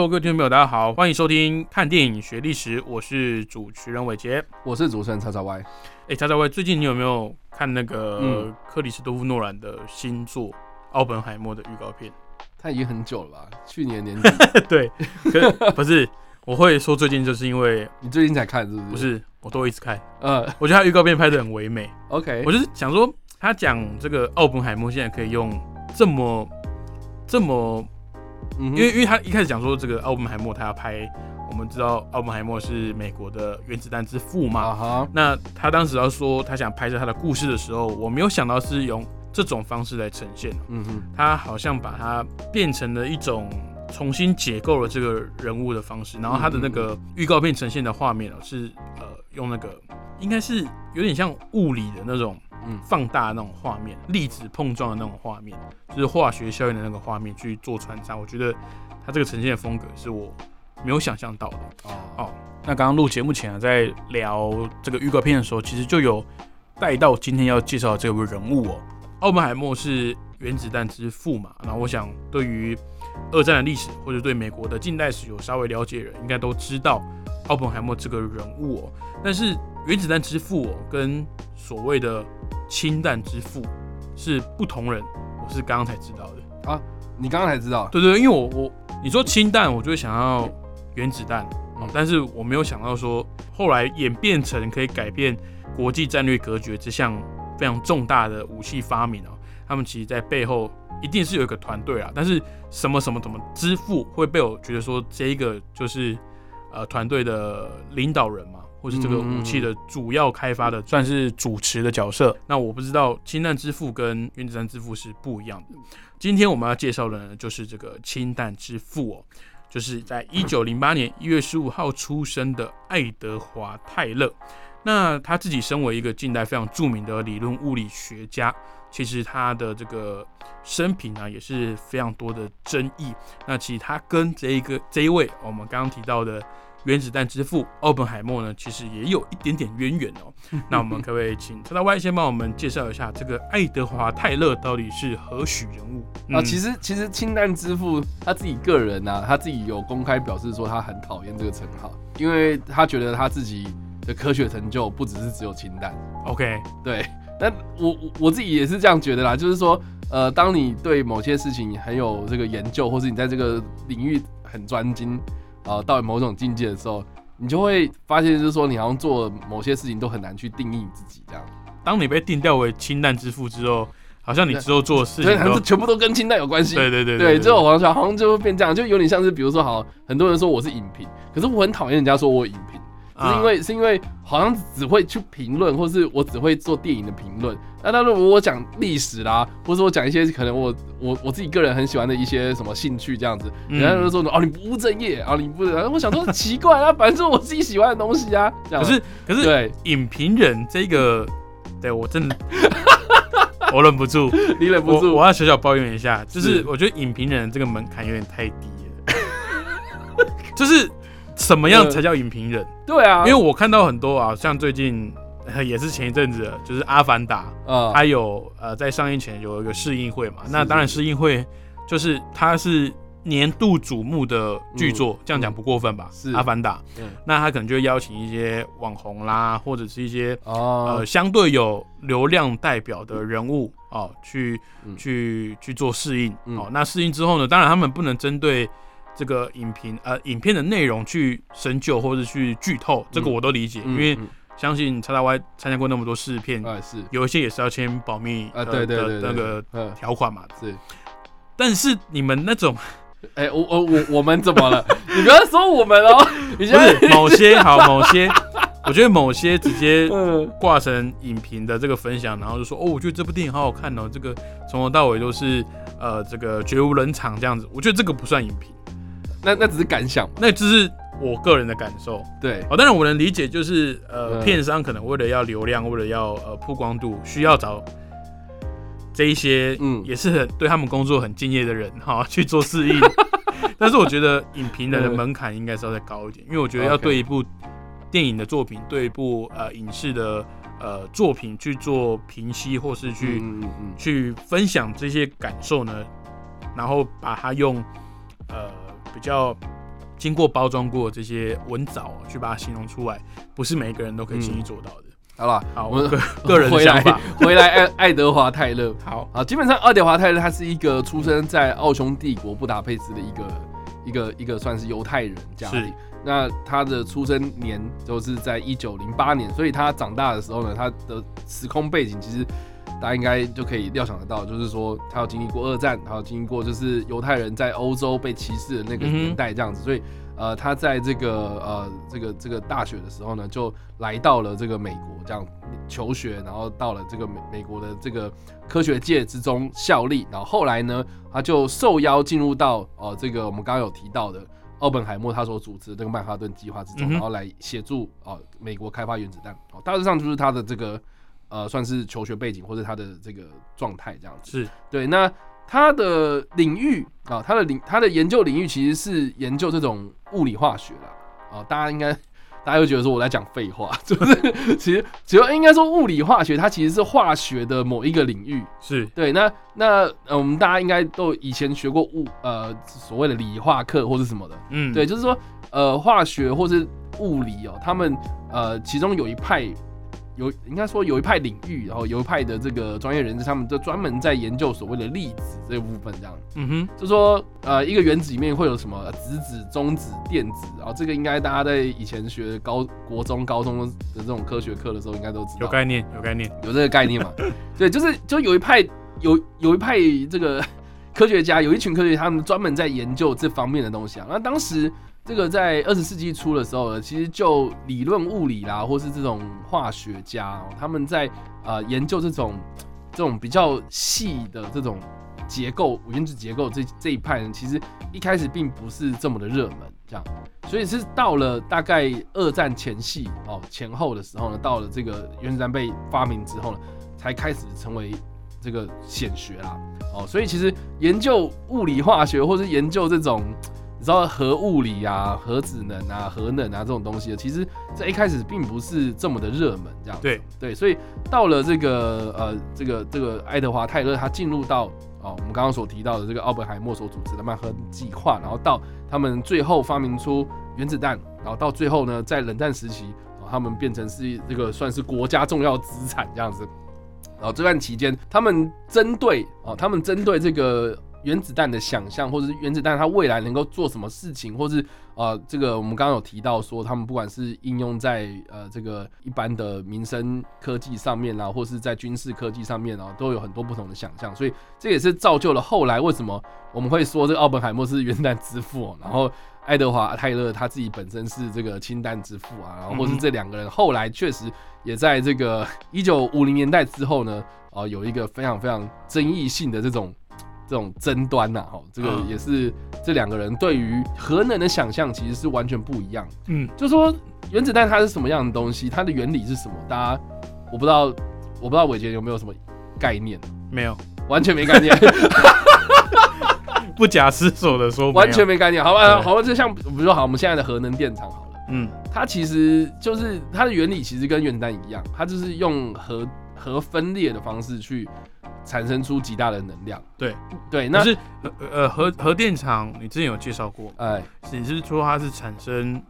Hello，各位听众朋友，大家好，欢迎收听《看电影学历史》，我是主持人伟杰。我是主持人叉叉 Y。哎，叉叉 Y，最近你有没有看那个嗯克里斯多夫诺兰的新作《奥本海默》的预告片？他已经很久了吧？去年年底，对，可 不是，我会说最近，就是因为你最近才看是不是？不，是，我都一直看，呃我觉得他预告片拍的很唯美。，OK，我就是想说，他讲这个奥本海默现在可以用这么这么，嗯因为因为他一开始讲说这个奥本海默他要拍，我们知道奥本海默是美国的原子弹之父嘛，啊哈，那他当时要说他想拍摄他的故事的时候，我没有想到是用这种方式来呈现。嗯哼，他好像把它变成了一种重新解构了这个人物的方式，然后他的那个预告片呈现的画面哦，是呃用那个应该是有点像物理的那种嗯放大的那种画面，粒子碰撞的那种画面，就是化学效应的那个画面去做穿插。我觉得它这个呈现的风格是我没有想象到的。哦，哦，那刚刚录节目前啊，在聊这个预告片的时候，其实就有带到今天要介绍的这位人物哦。奥本海默是原子弹之父嘛，然后我想对于二战的历史或者对美国的近代史有稍微了解的人，应该都知道奥本海默这个人物哦。但是原子弹之父哦，跟所谓的氢弹之父是不同人，我是刚刚才知道的啊。你刚刚才知道，对对，对因为我我你说氢弹，我就会想要原子弹，哦嗯但是我没有想到说后来演变成可以改变国际战略格局这项非常重大的武器发明哦，他们其实在背后一定是有一个团队啊，但是什么什么怎么支付会被我觉得说这一个就是呃团队的领导人嘛。或是这个武器的主要开发的，算是主持的角色。那我不知道氢弹之父跟原子弹之父是不一样的。今天我们要介绍的呢，就是这个氢弹之父哦，就是在一九零八年一月十五号出生的爱德华泰勒。那他自己身为一个近代非常著名的理论物理学家，其实他的这个生平呢也是非常多的争议。那其实他跟这一个这一位我们刚刚提到的原子弹之父奥本海默呢，其实也有一点点渊源哦。那我们可不可以请车大 Y 先帮我们介绍一下这个爱德华泰勒到底是何许人物？啊，嗯其实其实氢弹之父他自己个人啊，他自己有公开表示说他很讨厌这个称号，因为他觉得他自己的科学成就不只是只有氢弹。OK，对，那我我我自己也是这样觉得啦，就是说，呃，当你对某些事情很有这个研究，或是你在这个领域很专精，啊、到某种境界的时候，你就会发现，就是说，你好像做某些事情都很难去定义你自己这样，当你被定调为氢弹之父之后，好像你之后做的事情都好像全部都跟氢弹有关系。对对对对，这种好像好像就会变这样，就有点像是，比如说，好，很多人说我是影评，可是我很讨厌人家说我影评，是因为是因为好像只会去评论，或是我只会做电影的评论。那那如果我讲历史啦，或者我讲一些可能我我我自己个人很喜欢的一些什么兴趣这样子，嗯。人家就说哦你不务正业啊你不，然后我想说奇怪啊，反正是我自己喜欢的东西啊。这样。可是可是对。影评人这个，对我真的 我忍不住，你忍不住。我我要小小抱怨一下，就是是。我觉得影评人这个门槛有点太低了，就是什么样才叫影评人？对啊，因为我看到很多啊，像最近。呃也是前一阵子，就是《阿凡达》，啊它有呃在上映前有一个试映会嘛，那是当然试映会就是它是年度瞩目的剧作，这样讲不过分吧？是阿凡达》嗯那他可能就会邀请一些网红啦，或者是一些哦呃相对有流量代表的人物哦，去嗯去去做试映嗯哦。那试映之后呢，当然他们不能针对这个影评呃影片的内容去深究或者去剧透，这个嗯。我都理解，嗯因为嗯。相信叉叉 Y 参加过那么多试片，啊是。有一些也是要签保密啊对对对对那个嗯。条款嘛。是。但是你们那种 哎、我我我我们怎么了？你不要说我们哦，你不现在是某些好某些，我觉得某些直接嗯。挂成影评的这个分享，然后就说哦，我觉得这部电影好好看哦，这个从头到尾都是呃这个绝无人场这样子，我觉得这个不算影评，那那只是感想嘛。那只是我个人的感受。对，哦，当然我能理解，就是呃，嗯片商可能为了要流量，为了要呃曝光度，需要找这一些嗯也是很对他们工作很敬业的人哈 去做适应。但是我觉得影评人的门槛应该是要再高一点，因为我觉得要 OK 对一部电影的作品，对一部呃影视的呃作品去做评析，或是去、嗯嗯嗯去分享这些感受呢，然后把它用呃比较经过包装过的这些文藻去把它形容出来，不是每一个人都可以轻易做到的。好了，好，我个 个人的回来想法。回来爱爱德华泰勒。好，啊，基本上爱德华泰勒他是一个出生在奥匈帝国布达佩斯的一个一个一个算是犹太人家庭是。那他的出生年就是在一九零八年，所以他长大的时候呢，他的时空背景其实大家应该就可以料想得到，就是说他有经历过二战，他有经历过就是犹太人在欧洲被歧视的那个年代这样子，所以呃他在这个呃这个这个大学的时候呢，就来到了这个美国这样求学，然后到了这个美美国的这个科学界之中效力，然后后来呢，他就受邀进入到呃这个我们刚刚有提到的奥本海默他所主持的这个曼哈顿计划之中，然后来协助啊、呃美国开发原子弹。哦，大致上就是他的这个呃算是求学背景或者他的这个状态这样子。是对，那他的领域啊，他的领他的研究领域其实是研究这种物理化学啦。啊，大家应该大家会觉得说我在讲废话，就是其实只要应该说物理化学，它其实是化学的某一个领域。是，对，那那呃，我们大家应该都以前学过物呃所谓的理化课或是什么的，嗯，对，就是说呃化学或是物理哦，他们呃其中有一派有应该说有一派领域，然后有一派的这个专业人士，他们就专门在研究所谓的粒子这个部分，这样嗯哼，就说呃一个原子里面会有什么呃质子、中子、电子，然后这个应该大家在以前学高国中、高中的这种科学课的时候应该都知道，有概念，有概念。有这个概念嘛？对，就是就有一派有有一派这个 科学家，有一群科学家，他们专门在研究这方面的东西啊。那当时这个在二十世纪初的时候呢，其实就理论物理啦，或是这种化学家、哦，他们在呃研究这种这种比较细的这种结构、原子结构这这一派呢，其实一开始并不是这么的热门，这样。所以是到了大概二战前夕哦前后的时候呢，到了这个原子弹被发明之后呢，才开始成为这个显学啦。哦，所以其实研究物理化学或是研究这种你知道核物理啊、核子能啊、核能啊这种东西，其实在一开始并不是这么的热门，这样子对对，所以到了这个呃这个这个爱德华泰勒他进入到哦我们刚刚所提到的这个奥本海默所组织的曼哈顿计划，然后到他们最后发明出原子弹，然后到最后呢，在冷战时期，哦他们变成是这个算是国家重要资产这样子。然后这段期间，他们针对哦，他们针对这个原子弹的想象，或者是原子弹它未来能够做什么事情，或是呃，这个我们刚刚有提到说，他们不管是应用在呃这个一般的民生科技上面啦，或是在军事科技上面啊，都有很多不同的想象。所以这也是造就了后来为什么我们会说这个奥本海默是原子弹之父、哦，然后爱德华泰勒他自己本身是这个氢弹之父啊，然后或是这两个人后来确实也在这个一九五零年代之后呢，啊、有一个非常非常争议性的这种这种争端呐、哈，这个嗯也是这两个人对于核能的想象其实是完全不一样。嗯，就说原子弹它是什么样的东西，它的原理是什么，大家我不知道，我不知道伟杰有没有什么概念，没有，完全没概念，不假思索的说，完全。没概念。好吧，好吧，就像比如说好，我们现在的核能电厂好了。嗯，它其实就是它的原理，其实跟原子弹一样，它就是用核核分裂的方式去产生出极大的能量。对对，那是呃呃核核电厂，你之前有介绍过，哎，你是说它是产生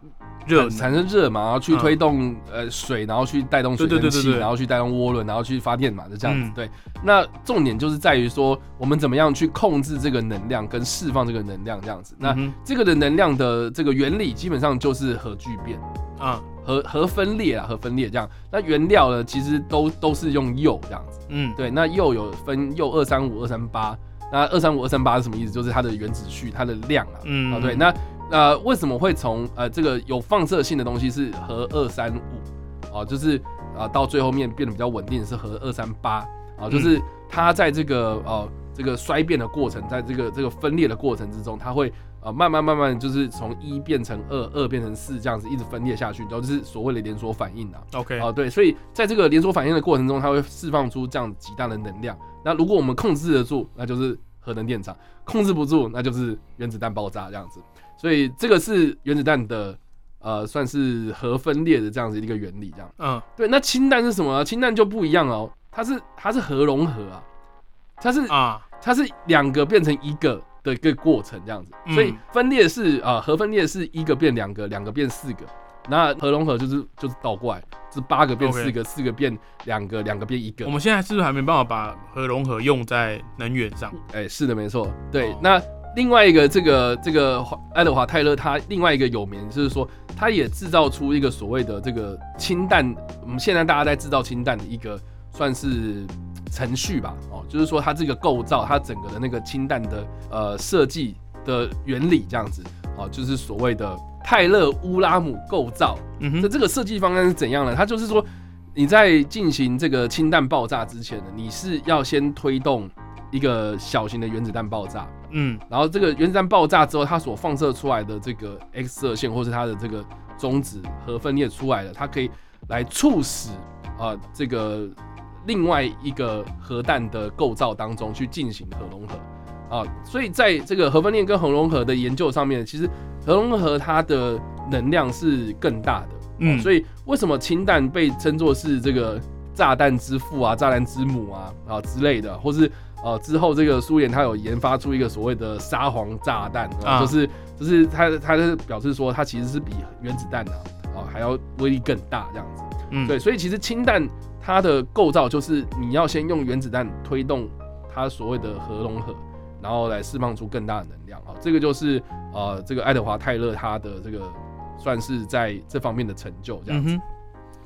热产生热嘛，然后去嗯推动、呃水，然后去带动水蒸气，然后去带动涡轮，然后去发电嘛，就这样子。嗯对，那重点就是在于说，我们怎么样去控制这个能量跟释放这个能量这样子。那嗯这个的能量的这个原理基本上就是核聚变。哼啊，核核分裂啊，核分裂这样。那原料呢，其实都都是用铀这样子。嗯，对，那铀有分铀二三五、二三八。那二三五、二三八是什么意思？就是它的原子序，它的量啊。嗯啊，对。那呃，为什么会从呃这个有放射性的东西是核二三五？啊，就是啊到最后面变得比较稳定是核二三八。啊，就是它在这个呃这个衰变的过程，在这个这个分裂的过程之中，它会呃慢慢慢慢就是从一变成二，二变成四，这样子一直分裂下去，然后就是所谓的连锁反应啊。OK，啊，对，所以在这个连锁反应的过程中，它会释放出这样极大的能量。那如果我们控制得住，那就是核能电厂；控制不住，那就是原子弹爆炸这样子。所以这个是原子弹的呃，算是核分裂的这样子一个原理，这样。嗯，对，那氢弹是什么呢？氢弹就不一样哦，它是它是核融合啊，它是啊，它是两个变成一个的一个过程这样子，嗯所以分裂是啊、呃核分裂是一个变两个，两个变四个，那核融合就是就是倒过来，是八个变四个，四个变两个，两个变一个我。们现在是不是还没办法把核融合用在能源上？哎、是的，没错。对，哦那另外一个这个这个华爱德华泰勒，他另外一个有名就是说，他也制造出一个所谓的这个氢弹，我们现在大家在制造氢弹的一个算是程序吧，哦，就是说它这个构造，它整个的那个氢弹的呃设计的原理这样子，哦，就是所谓的泰勒乌拉姆构造。嗯哼，那这个设计方案是怎样呢？它就是说，你在进行这个氢弹爆炸之前呢，你是要先推动一个小型的原子弹爆炸，嗯。然后这个原子弹爆炸之后，它所放射出来的这个 X 射线，或是它的这个中子核分裂出来了，它可以来促使啊、呃这个另外一个核弹的构造当中去进行核融合。啊、所以在这个核分裂跟核融合的研究上面，其实核融合它的能量是更大的，嗯，所以为什么氢弹被称作是这个炸弹之父啊、炸弹之母啊啊之类的，或是呃之后这个苏联它有研发出一个所谓的沙皇炸弹，就是就是它它是表示说它其实是比原子弹啊啊还要威力更大这样子。嗯对，所以其实氢弹它的构造就是你要先用原子弹推动它所谓的核融合，然后来释放出更大的能量啊。这个就是呃这个爱德华泰勒他的这个算是在这方面的成就这样子。嗯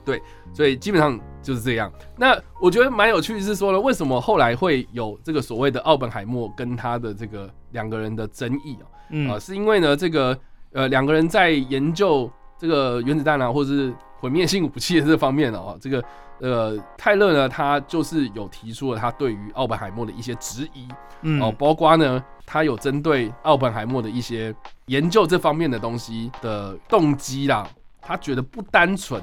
哼，所以基本上就是这样。那我觉得蛮有趣的是说呢，为什么后来会有这个所谓的奥本海默跟他的这个两个人的争议啊？嗯啊，是因为呢，这个呃两个人在研究这个原子弹啊，或者是毁灭性武器的这方面哦、这个呃泰勒呢，他就是有提出了他对于奥本海默的一些质疑嗯哦，包括呢，他有针对奥本海默的一些研究这方面的东西的动机啦，他觉得不单纯，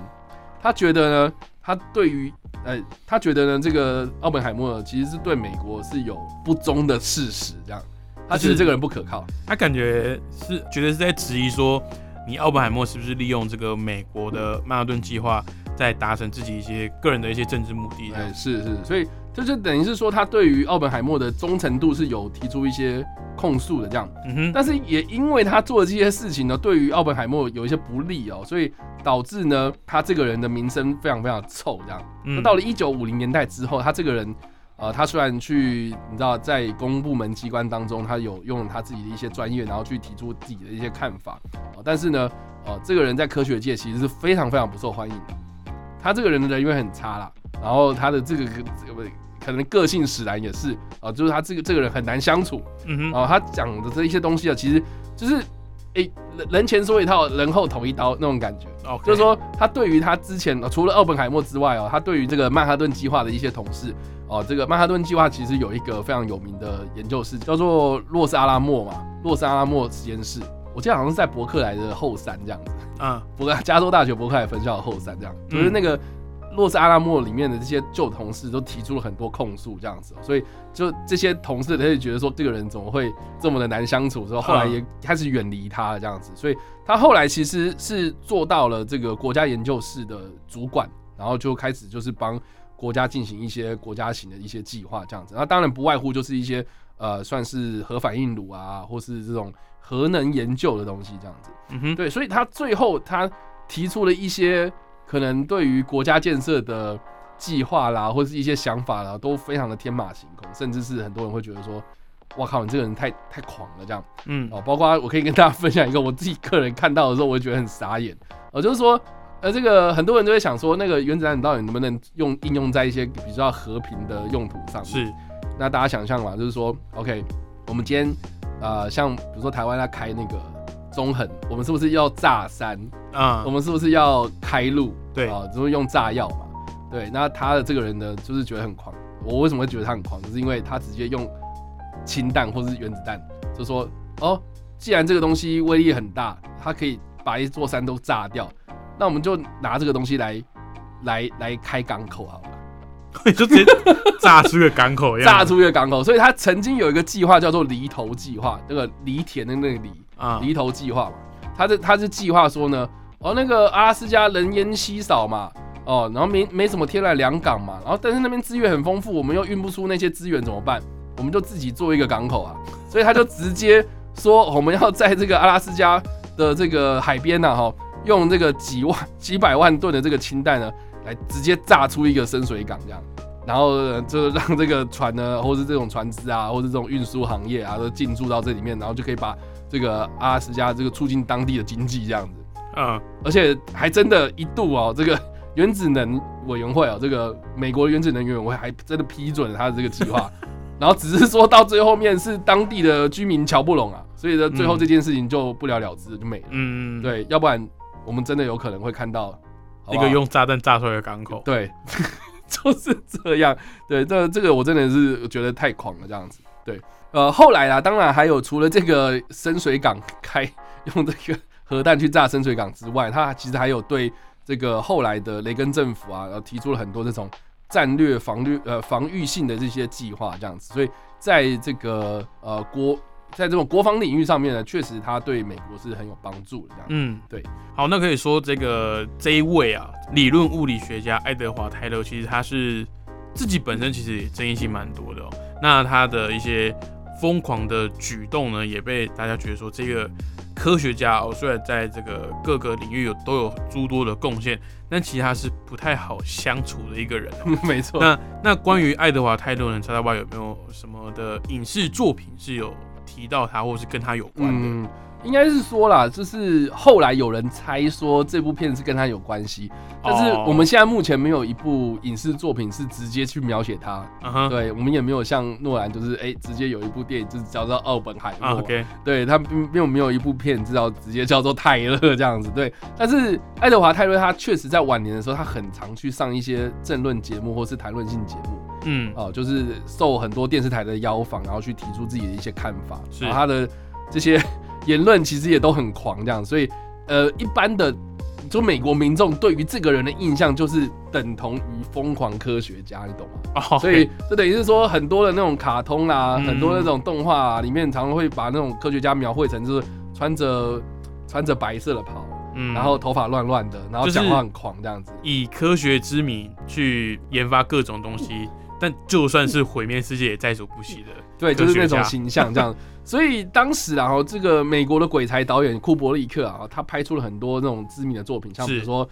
他觉得呢，他对于呃，他觉得呢，这个奥本海默其实是对美国是有不忠的事实，这样，他觉得这个人不可靠。他感觉是觉得是在质疑说，你奥本海默是不是利用这个美国的曼哈顿计划，在达成自己一些个人的一些政治目的哎，是是，所以这就等于是说，他对于奥本海默的忠诚度是有提出一些控诉的这样。嗯哼，但是也因为他做的这些事情呢，对于奥本海默有一些不利哦，所以导致呢，他这个人的名声非常非常臭这样。那嗯到了一九五零年代之后，他这个人。呃，他虽然去，你知道，在公部门机关当中，他有用他自己的一些专业，然后去提出自己的一些看法，呃、但是呢，呃，这个人在科学界其实是非常非常不受欢迎的。他这个人的人缘很差啦，然后他的这个这个可能个性使然也是。啊、呃就是他这个这个人很难相处，嗯哼，然后他讲的这一些东西啊，其实就是诶、人人前说一套，人后捅一刀那种感觉。OK，就是说，他对于他之前、呃除了奥本海默之外哦，他对于这个曼哈顿计划的一些同事哦，这个曼哈顿计划其实有一个非常有名的研究室，叫做洛斯阿拉莫嘛，洛斯阿拉莫实验室。我记得好像是在伯克莱的后山这样子，啊，伯克加州大学伯克莱分校的后山这样，嗯就是那个洛斯阿拉莫里面的这些旧同事都提出了很多控诉这样子，所以就这些同事他就觉得说这个人怎么会这么的难相处，之后后来也开始远离他这样子，所以他后来其实是做到了这个国家研究室的主管，然后就开始就是帮国家进行一些国家型的一些计划这样子，那当然不外乎就是一些呃算是核反应炉啊，或是这种核能研究的东西这样子。嗯哼，对，所以他最后他提出了一些可能对于国家建设的计划啦，或是一些想法啦，都非常的天马行空，甚至是很多人会觉得说，哇靠，你这个人太太狂了这样嗯哦。包括我可以跟大家分享一个我自己个人看到的时候，我就觉得很傻眼，呃，就是说。呃，这个很多人都会想说，那个原子弹到底能不能用应用在一些比较和平的用途上面？是，那大家想象嘛，就是说，OK，我们今天呃，像比如说台湾要开那个中横，我们是不是要炸山？啊我，们是不是要开路？对啊，就是用炸药嘛。对，那他的这个人呢，就是觉得很狂。我为什么会觉得他很狂？就是因为他直接用氢弹或是原子弹，就说哦，既然这个东西威力很大，它可以把一座山都炸掉，那我们就拿这个东西来来来开港口好了。就直接炸出个港口一样，炸出一个港口。所以他曾经有一个计划叫做犁头计划，那个犁田的那个犁啊，犁头计划嘛。他是他是计划说呢，哦，那个阿拉斯加人烟稀少嘛，哦，然后没没什么天然良港嘛，然后但是那边资源很丰富，我们又运不出那些资源怎么办？我们就自己做一个港口啊。所以他就直接说，我们要在这个阿拉斯加的这个海边呐，哈，用这个几万几百万吨的这个氢弹呢。来直接炸出一个深水港这样，然后就让这个船呢，或是这种船只啊，或是这种运输行业啊，都进驻到这里面，然后就可以把这个阿拉斯加这个促进当地的经济这样子。嗯，而且还真的一度哦，这个 原子能委员会哦，这个美国原子能委员会还真的批准了他的这个计划，然后只是说到最后面是当地的居民瞧不拢啊，所以呢，最后这件事情就不了了之就没了。嗯，对，要不然我们真的有可能会看到。一个用炸弹炸出来的港口，对，就是这样。对，这这个我真的是觉得太狂了，这样子。对，呃，后来啊，当然还有除了这个深水港开用这个核弹去炸深水港之外，他其实还有对这个后来的雷根政府啊，然后提出了很多这种战略防御呃防御性的这些计划，这样子。所以在这个呃国。在这种国防领域上面呢，确实他对美国是很有帮助的。这样，嗯，对。好，那可以说这个这一位啊，理论物理学家爱德华泰勒，其实他是自己本身其实也争议性蛮多的哦。那他的一些疯狂的举动呢，也被大家觉得说，这个科学家哦，虽然在这个各个领域有都有诸多的贡献，但其实他是不太好相处的一个人。没错。那那关于爱德华泰勒呢，查查外有没有什么的影视作品是有？提到他，或是跟他有关的。应该是说啦，就是后来有人猜说这部片是跟他有关系，但是我们现在目前没有一部影视作品是直接去描写他。对，我们也没有像诺兰，就是哎，直接有一部电影就是叫做《奥本海默》。对他并没有没有一部片知道直接叫做泰勒这样子。对，但是爱德华泰勒他确实在晚年的时候，他很常去上一些政论节目或是谈论性节目。嗯，哦，就是受很多电视台的邀访，然后去提出自己的一些看法。是他的这些。言论其实也都很狂，这样，所以，呃，一般的就美国民众对于这个人的印象就是等同于疯狂科学家，你懂吗？哦，所以这等于是说很多的那种卡通啊，很多那种动画里面，常常会把那种科学家描绘成就是穿着穿着白色的袍，嗯，然后头发乱乱的，然后讲话很狂这样子，以科学之名去研发各种东西，但就算是毁灭世界也在所不惜的，对，就是那种 形象这样。所以当时然后这个美国的鬼才导演库伯利克啊，他拍出了很多那种知名的作品，像比如说《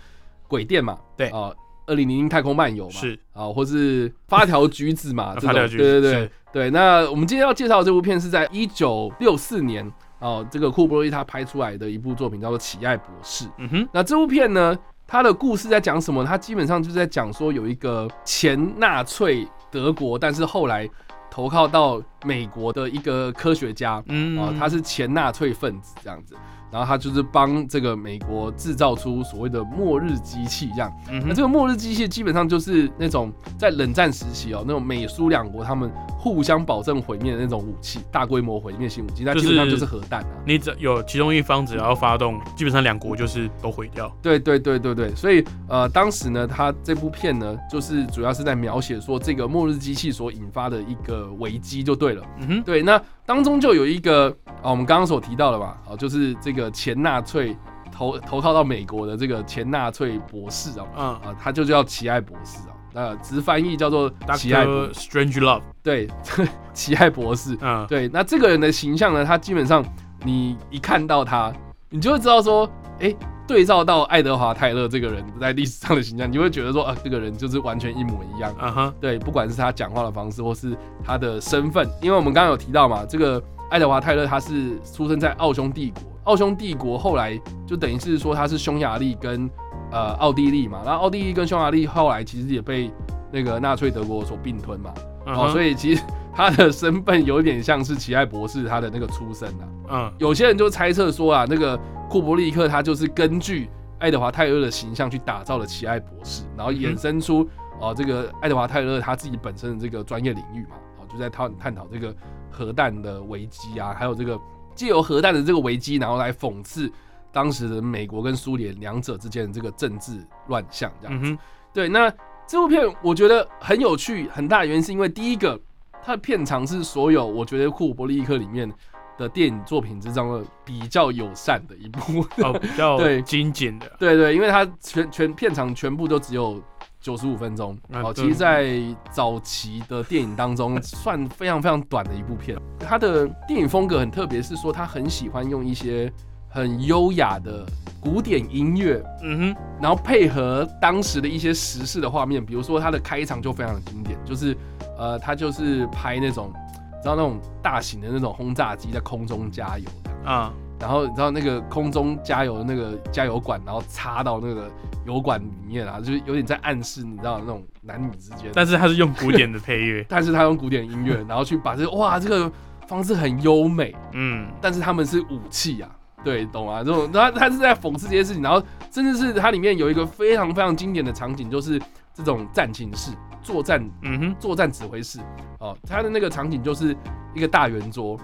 鬼店》嘛，对啊，《二零零零太空漫游》嘛，是啊，或是《发条橘子》嘛，这种，对对对对。那我们今天要介绍这部片是在一九六四年哦，这个库伯利他拍出来的一部作品叫做《乞爱博士》。嗯哼，那这部片呢，它的故事在讲什么？它基本上就是在讲说有一个前纳粹德国，但是后来。投靠到美国的一个科学家，嗯啊，他是前纳粹分子这样子，然后他就是帮这个美国制造出所谓的末日机器这样。那这个末日机器基本上就是那种在冷战时期哦，那种美苏两国他们。互相保证毁灭的那种武器，大规模毁灭性武器，那基本上就是核弹啊！你只有其中一方只要发动，基本上两国就是都毁掉。对对对对对，所以呃，当时呢，他这部片呢，就是主要是在描写说这个末日机器所引发的一个危机，就对了。嗯哼，对，那当中就有一个啊，我们刚刚所提到的嘛，啊，就是这个前纳粹投投靠到美国的这个前纳粹博士啊，嗯。啊，他就叫奇爱博士啊。呃，直翻译叫做奇爱 Strange Love，对，奇爱博士，嗯，对，那这个人的形象呢，他基本上你一看到他，你就会知道说，哎，对照到爱德华泰勒这个人在历史上的形象，你就会觉得说，啊，这个人就是完全一模一样，啊哈，对，不管是他讲话的方式，或是他的身份，因为我们刚刚有提到嘛，这个爱德华泰勒他是出生在奥匈帝国，奥匈帝国后来就等于是说他是匈牙利跟。呃，奥地利嘛，然后奥地利跟匈牙利后来其实也被那个纳粹德国所并吞嘛，哦，所以其实他的身份有点像是奇爱博士他的那个出身啊。嗯，有些人就猜测说啊，那个库伯利克他就是根据爱德华泰勒的形象去打造了奇爱博士，然后衍生出哦这个爱德华泰勒他自己本身的这个专业领域嘛，哦就在探探讨这个核弹的危机啊，还有这个借由核弹的这个危机，然后来讽刺当时的美国跟苏联两者之间的这个政治乱象，这样子。嗯，对，那这部片我觉得很有趣，很大的原因是因为第一个，它的片长是所有我觉得库伯利克里面的电影作品之中的比较友善的一部。哦，比较对精简的，对对，因为它全全片长全部都只有九十五分钟，哦，啊其实，在早期的电影当中算非常非常短的一部片。它的电影风格很特别，是说他很喜欢用一些很优雅的古典音乐，嗯哼，然后配合当时的一些时事的画面，比如说它的开场就非常的经典，就是呃，他就是拍那种，你知道那种大型的那种轰炸机在空中加油啊，然后你知道那个空中加油的那个加油管，然后插到那个油管里面啊，就是有点在暗示你知道那种男女之间，但是他是用古典的配乐，但是他用古典音乐，然后去把这个哇这个方式很优美，嗯，但是他们是武器啊，对，懂吗？这种他他是在讽刺这些事情，然后甚至是它里面有一个非常非常经典的场景，就是这种战情室、作战嗯哼，作战指挥室。哦，他的那个场景就是一个大圆桌，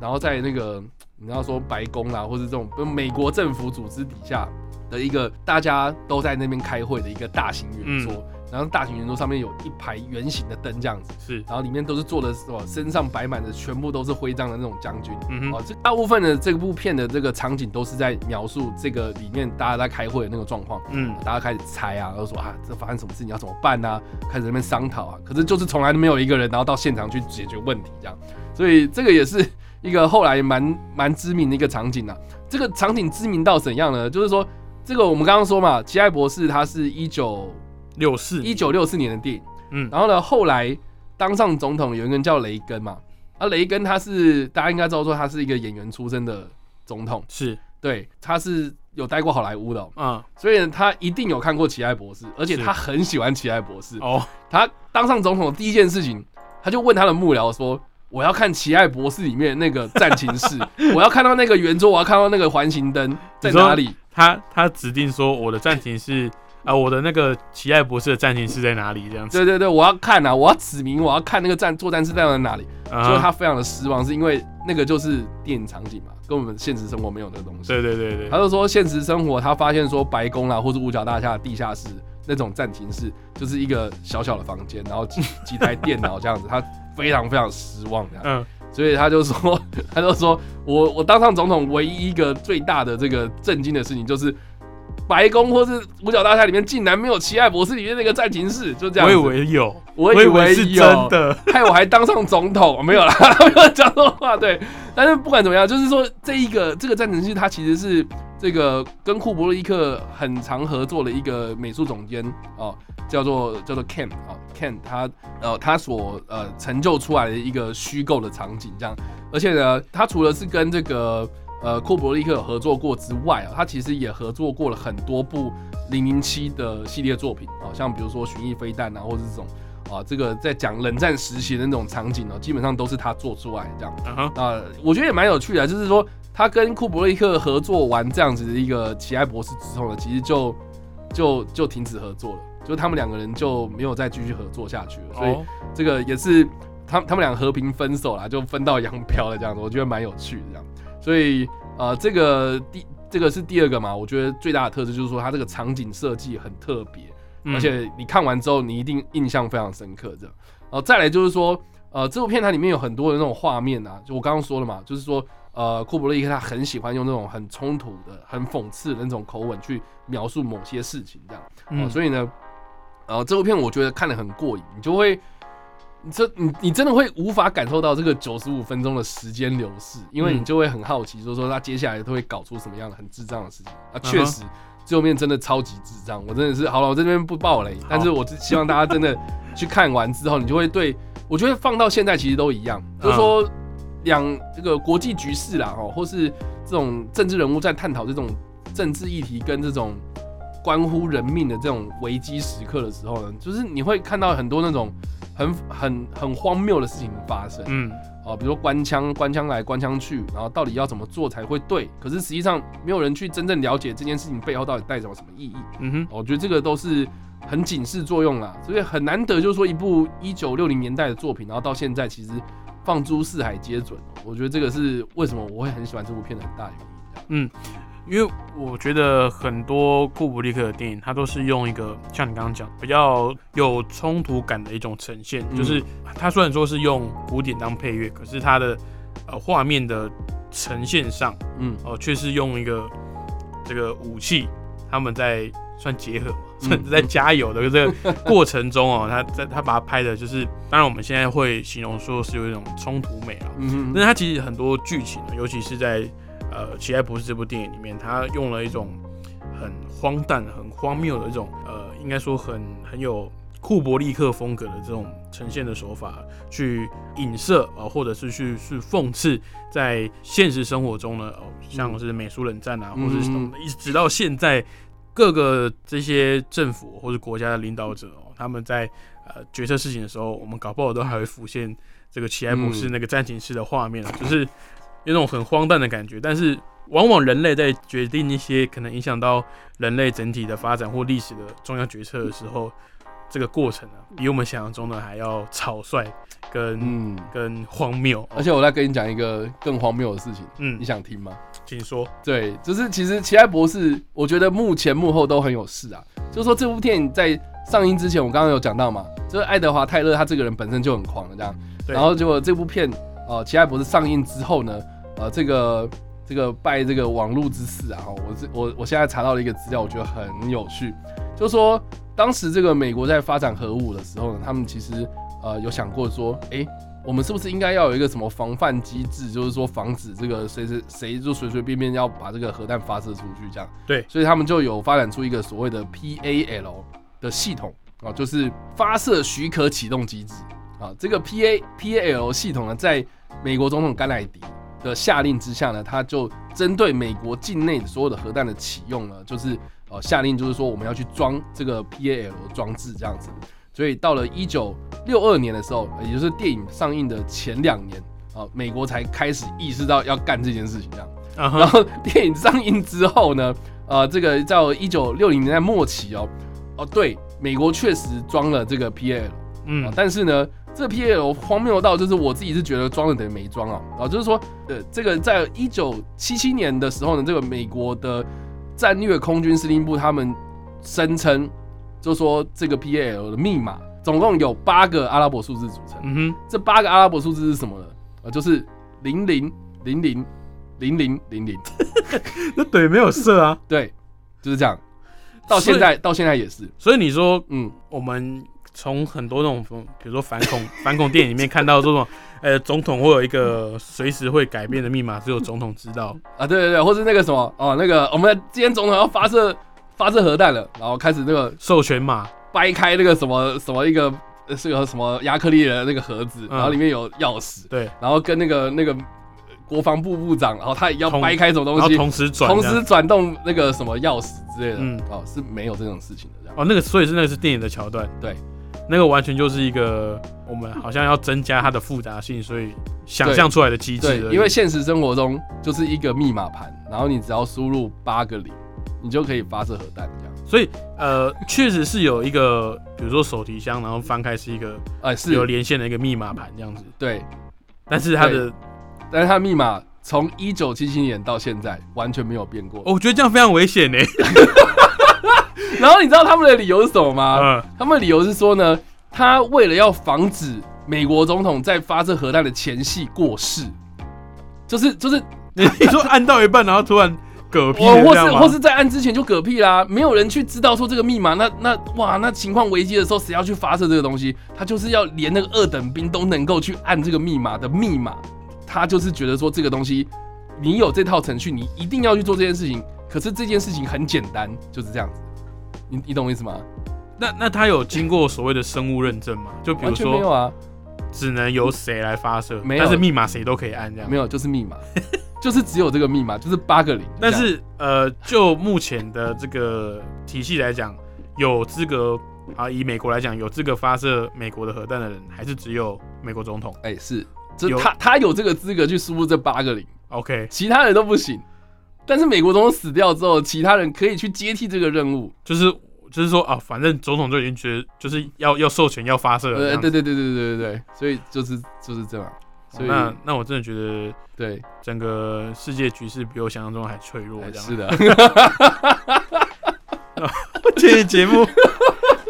然后在那个你要说白宫啦，或是这种美国政府组织底下的一个大家都在那边开会的一个大型圆桌，然后大型圆桌上面有一排圆形的灯这样子，是，然后里面都是坐的什么身上摆满的全部都是徽章的那种将军。嗯哼，，哦这大部分的这部片的这个场景都是在描述这个里面大家在开会的那个状况，嗯，大家开始猜啊，然后说啊，这发生什么事情要怎么办啊，开始在那边商讨啊，可是就是从来都没有一个人，然后到现场去解决问题这样，所以这个也是 一个后来蛮蛮知名的一个场景啊。这个场景知名到怎样呢？就是说，这个我们刚刚说嘛，奇爱博士他是一九六四，一九六四年的电影。嗯，然后呢，后来当上总统有一个人叫雷根嘛，啊，雷根他是大家应该知道说他是一个演员出身的总统，是，对，他是有待过好莱坞的哦、啊，所以呢他一定有看过奇爱博士，而且他很喜欢奇爱博士。哦，他当上总统的第一件事情，他就问他的幕僚说。我要看《奇爱博士》里面那个战情室，我要看到那个圆桌，我要看到那个环形灯在哪里？他他指定说我的战情是啊，我的那个奇爱博士的战情是在哪里？这样子，对对对，我要看啊，我要指明我要看那个战作战室在哪里。啊所以他非常的失望，是因为那个就是电影场景嘛，跟我们现实生活没有那个东西。对对对对他，就说现实生活他发现说白宫啦或者五角大厦的地下室那种战情室就是一个小小的房间，然后几几台电脑这样子，他非常非常失望这样。嗯，所以他就说，他就说我我当上总统唯一一个最大的这个震惊的事情就是。白宫或是五角大厦里面竟然没有奇爱博士里面那个战情室，就这样。我以为有，我以以为是真的，害我还当上总统，没有啦，没有讲错话。对，但是不管怎么样，就是说这一个这个战争剧，它其实是这个跟库伯利克很常合作的一个美术总监哦，叫做叫做 Ken 啊、Ken 他呃他所呃成就出来的一个虚构的场景这样，而且呢，他除了是跟这个呃库伯利克有合作过之外啊，他其实也合作过了很多部零零七的系列作品啊、像比如说《寻弋飞弹》啊，或者是这种。啊，这个在讲冷战时期的那种场景呢，基本上都是他做出来的这样。啊，我觉得也蛮有趣的，就是说他跟库伯利克合作完这样子的一个奇爱博士之后呢，其实就就就停止合作了，就他们两个人就没有再继续合作下去了，所以哦，这个也是他他们俩和平分手啦，就分道扬镳了这样子，我觉得蛮有趣的这样。所以呃，这个第这个是第二个嘛，我觉得最大的特质就是说它这个场景设计很特别，嗯而且你看完之后，你一定印象非常深刻。这样，呃，再来就是说，呃，这部片它里面有很多的那种画面啊，就我刚刚说了嘛，就是说，呃，库伯利克他很喜欢用那种很冲突的、很讽刺的那种口吻去描述某些事情，这样。哦、嗯，所以呢，呃，这部片我觉得看得很过瘾，你就会，你这你你真的会无法感受到这个九十五分钟的时间流逝，因为你嗯。就会很好奇，说说他接下来都会搞出什么样的很智障的事情。啊，确实。最后面真的超级智障，我真的是好了，我在这边不爆雷，但是我只希望大家真的去看完之后，你就会对我觉得放到现在其实都一样，就是说两这个国际局势啦，哦，或是这种政治人物在探讨这种政治议题跟这种关乎人命的这种危机时刻的时候呢，就是你会看到很多那种很很很荒谬的事情发生。嗯，哦，比如说官腔、官腔来、官腔去，然后到底要怎么做才会对？可是实际上没有人去真正了解这件事情背后到底代表什么意义。嗯哼，哦我觉得这个都是很警示作用啦，所以很难得，就是说一部一九六零年代的作品，然后到现在其实放诸四海皆准。我觉得这个是为什么我会很喜欢这部片的很大原因。嗯，因为我觉得很多库布里克的电影，它都是用一个像你刚刚讲比较有冲突感的一种呈现，嗯。就是它虽然说是用古典当配乐，可是它的呃画面的呈现上，嗯。哦、却是用一个这个武器，他们在算结合嘛，嗯算是在加油的这个过程中哦，他在他把它拍的就是，当然我们现在会形容说是有一种冲突美啊，嗯但是它其实很多剧情，尤其是在呃《奇爱博士》这部电影里面，他用了一种很荒诞、很荒谬的一种呃，应该说很很有库伯利克风格的这种呈现的手法，去影射啊、呃或者是去去讽刺在现实生活中呢，哦，像是美苏冷战啊，嗯或者是嗯一直到现在各个这些政府或者国家的领导者哦，他们在呃决策事情的时候，我们搞不好都还会浮现这个奇爱博士嗯。那个战情室的画面啊，就是有种很荒诞的感觉，但是往往人类在决定一些可能影响到人类整体的发展或历史的重要决策的时候，这个过程啊，比我们想象中的还要草率跟、嗯，跟荒谬。而且我再跟你讲一个更荒谬的事情，嗯你，想听吗？请说。对，就是其实《奇爱博士》，我觉得幕前幕后都很有事啊。就是说这部电影在上映之前，我刚刚有讲到嘛，就是爱德华泰勒他这个人本身就很狂的这样，然后结果这部片呃《奇爱博士》上映之后呢，呃这个这个拜这个网络之赐啊，我这我我现在查到了一个资料，我觉得很有趣，就是说当时这个美国在发展核武的时候呢，他们其实呃有想过说，诶，我们是不是应该要有一个什么防范机制，就是说防止这个谁谁谁就随随便便要把这个核弹发射出去这样？对所以他们就有发展出一个所谓的 PAL 的系统啊，就是发射许可启动机制啊。这个 PA PAL 系统呢，在美国总统甘乃迪的下令之下呢，他就针对美国境内所有的核弹的启用呢，就是呃下令，就是说我们要去装这个 PAL 装置这样子。所以到了一九六二年的时候，呃也就是电影上映的前两年啊，美国才开始意识到要干这件事情这样。然后电影上映之后呢，呃，这个到一九六零年代末期哦，哦对，美国确实装了这个 PAL，啊嗯，但是呢，这个 PAL 荒谬到就是我自己是觉得装了等于没装啊，啊，就是说，呃，这个在一九七七年的时候呢，这个美国的战略空军司令部他们声称，就说这个 PAL 的密码总共有八个阿拉伯数字组成，嗯哼，这八个阿拉伯数字是什么呢？呃，就是零零零零零零零零。那对没有射啊，对，就是这样。到现在，到现在也是，所以你说嗯，我们从很多那种，比如说反恐 反恐电影里面看到这种，呃，总统会有一个随时会改变的密码，只有总统知道。啊，对对对，或是那个什么，哦，那个我们今天总统要发射发射核弹了，然后开始那个授权码，掰开那个什么什么一个呃是个什么亚克力的那个盒子，嗯。然后里面有钥匙，对，然后跟那个那个呃国防部部长，然后他也要掰开什么东西，同时转，同时转动那个什么钥匙之类的，嗯。哦，是没有这种事情的。哦，那个所以是那个是电影的桥段，对，那个完全就是一个我们好像要增加它的复杂性，所以想象出来的机制对，因为现实生活中就是一个密码盘，然后你只要输入八个零，你就可以发射核弹这样。所以呃，确实是有一个，比如说手提箱，然后翻开是一个哎、是有连线的一个密码盘这样子，对，但是它的，但是它的密码从一九七七年到现在完全没有变过。哦我觉得这样非常危险呢。然后你知道他们的理由是什么吗？嗯，他们的理由是说呢，他为了要防止美国总统在发射核弹的前夕过世，就是就是你你说按到一半，然后突然嗝屁我或是或是在按之前就嗝屁啦，没有人去知道说这个密码，那那哇，那情况危机的时候，谁要去发射这个东西？他就是要连那个二等兵都能够去按这个密码的密码，他就是觉得说这个东西，你有这套程序，你一定要去做这件事情。可是这件事情很简单，就是这样子。你你懂我意思吗？那那它有经过所谓的生物认证吗？就比如完全没有说，啊，只能由谁来发射，没有但是密码谁都可以按这样。没有，就是密码，就是只有这个密码，就是八个零。但这样是呃，就目前的这个体系来讲，有资格啊，以美国来讲，有资格发射美国的核弹的人，还是只有美国总统。哎、是，这有他他有这个资格去输入这八个零，OK，其他人都不行。但是美国总统死掉之后，其他人可以去接替这个任务。就是就是说啊，反正总统就已经觉得就是要要授权要发射了。对对对对对对对，所以就是就是这样。所以那那我真的觉得对，整个世界局势比我想象中还脆弱，这样。是的，今天节目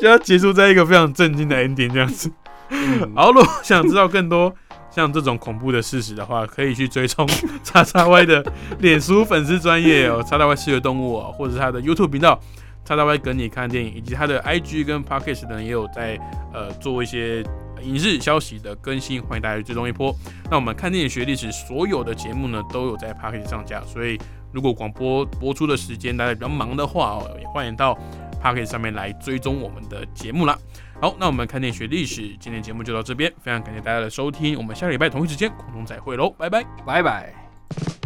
就要结束在一个非常震惊的 ending 这样子。嗯好，如果想知道更多像这种恐怖的事实的话，可以去追踪 叉叉 Y 的脸书粉丝专业哦，叉叉 Y 视觉动物哦，或者是他的 YouTube 频道叉叉 Y 跟你看电影，以及他的 IG 跟 Podcast 呢也有在呃做一些影视消息的更新，欢迎大家去追踪一波。那我们看电影学历史所有的节目呢都有在 Podcast 上架，所以如果广播播出的时间大家比较忙的话哦，也欢迎到 Podcast 上面来追踪我们的节目啦。好，那我们看电影学历史，今天节目就到这边，非常感谢大家的收听，我们下礼拜同一时间空中再会喽，拜拜。拜拜。